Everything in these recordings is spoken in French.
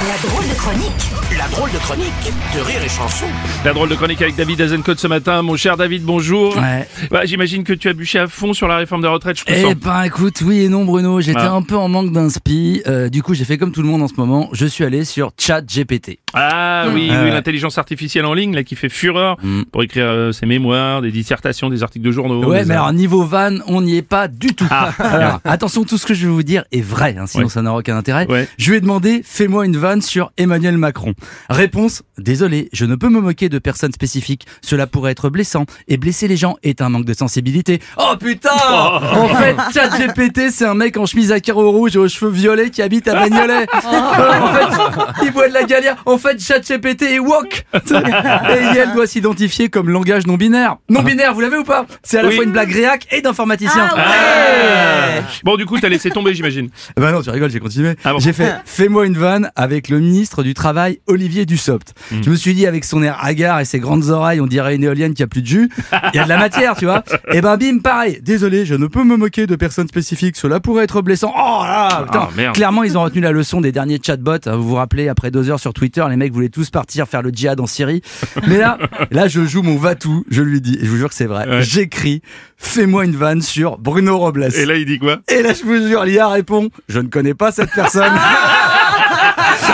La drôle de chronique, la drôle de chronique de rire et chanson. La drôle de chronique avec David Azencote ce matin. Mon cher David, bonjour. Ouais. Bah, J'imagine que tu as bûché à fond sur la réforme des retraites, je te Eh sens. ben écoute, oui et non Bruno, j'étais Ah. un peu en manque d'inspi. Euh, du coup, j'ai fait comme tout le monde en ce moment. Je suis allé sur ChatGPT. Ah oui, Ah oui, ouais. l'intelligence artificielle en ligne là qui fait fureur Mm. pour écrire euh, ses mémoires, des dissertations, des articles de journaux. Ouais, mais alors niveau van, on n'y est pas du tout. Ah. Alors, attention, tout ce que je vais vous dire est vrai, hein, sinon Ouais. ça n'aura aucun intérêt. Ouais. Je lui ai demandé, fais-moi une vanne sur Emmanuel Macron. Réponse, désolé, je ne peux me moquer de personnes spécifiques. Cela pourrait être blessant, et blesser les gens est un manque de sensibilité. Oh putain En fait, ChatGPT, c'est un mec en chemise à carreaux rouges et aux cheveux violets qui habite à Bagnolet. Euh, en fait, il boit de la galère. En fait, ChatGPT est woke. Et elle doit s'identifier comme langage non binaire. Non binaire, vous l'avez ou pas? C'est à la Oui. fois une blague réac et d'informaticien. Ah. Bon, du coup, t'as laissé tomber, j'imagine. Bah non, tu rigoles, j'ai continué. Ah bon. J'ai fait fais-moi une vanne avec le ministre du Travail, Olivier Dussopt. Hmm. Je me suis dit, avec son air hagard et ses grandes oreilles, on dirait une éolienne qui a plus de jus. Il y a de la matière, tu vois. Et ben bim, pareil. Désolé, je ne peux me moquer de personnes spécifiques. Cela pourrait être blessant. Oh là, putain. Ah, merde. Clairement, ils ont retenu la leçon des derniers chatbots. Vous vous rappelez, après deux heures sur Twitter, les mecs voulaient tous partir faire le djihad en Syrie. Mais là, là, je joue mon Vatou. Je lui dis, et je vous jure que c'est vrai. Ouais. J'écris, fais-moi une vanne sur Bruno Robles. Et là, il dit quoi? Et là, je vous jure, l'IA répond Je ne connais pas cette personne.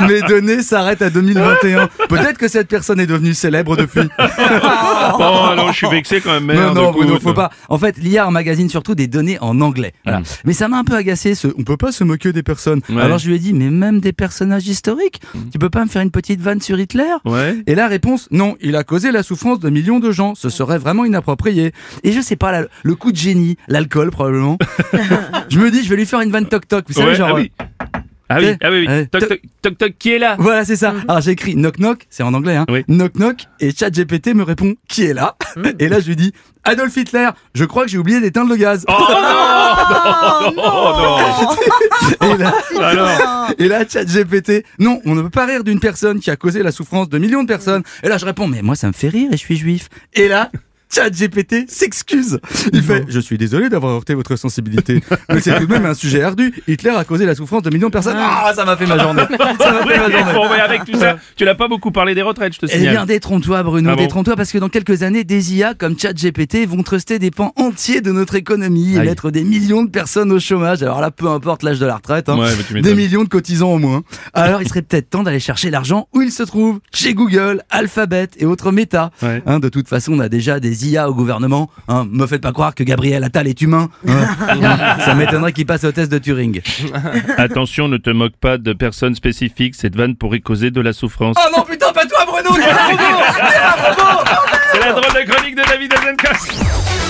Mes données s'arrêtent à 2021. Peut-être que cette personne est devenue célèbre depuis. Bon, alors, je suis vexé quand même. non, Merde, non, écoute. Bruno, faut pas. En fait, l'IA emmagasine surtout des données en anglais. Voilà. Mm. Mais ça m'a un peu agacé ce on peut pas se moquer des personnes. Ouais. Alors je lui ai dit mais même des personnages historiques, tu peux pas me faire une petite vanne sur Hitler? Ouais. et la réponse, non, il a causé la souffrance de millions de gens. Ce serait vraiment inapproprié. Et je sais pas, le coup de génie, l'alcool probablement. je me dis, je vais lui faire une vanne toc-toc. Vous savez, Ouais, genre. ah oui. Ah oui, ah oui, oui. Toc, toc- toc, toc, qui est là? Voilà, c'est ça. Alors j'ai écrit knock knock, c'est en anglais, hein. Oui. Knock knock, et ChatGPT me répond qui est là? Et là je lui dis Adolf Hitler. Je crois que j'ai oublié d'éteindre le gaz. Oh non, non, non, Et là, non. Alors, et là ChatGPT, non, on ne peut pas rire d'une personne qui a causé la souffrance de millions de personnes. Et là je réponds mais moi ça me fait rire et je suis juif. Et là. ChatGPT s'excuse. Il fait Je suis désolé d'avoir heurté votre sensibilité, mais c'est tout de même un sujet ardu. Hitler a causé la souffrance de millions de personnes. Ah, ça m'a fait ma journée. Ça m'a fait ma journée. bon, mais avec tout ça, tu n'as pas beaucoup parlé des retraites, je te Eh signale. bien, détrompe-toi, Bruno, Ah bon détrompe-toi, parce que dans quelques années, des IA comme ChatGPT vont truster des pans entiers de notre économie et Aïe. mettre des millions de personnes au chômage. Alors là, peu importe l'âge de la retraite, hein, Ouais, des millions de cotisants au moins. Alors, il serait peut-être temps d'aller chercher l'argent où il se trouve, chez Google, Alphabet et autres méta. Ouais. Hein, de toute façon, on a déjà des IA au gouvernement. Hein, me faites pas croire que Gabriel Attal est humain. hein. Ça m'étonnerait qu'il passe au test de Turing. Attention, ne te moque pas de personnes spécifiques, cette vanne pourrait causer de la souffrance. Oh non, putain, pas toi, Bruno t'es un robot C'est la drôle de chronique de David Azencast.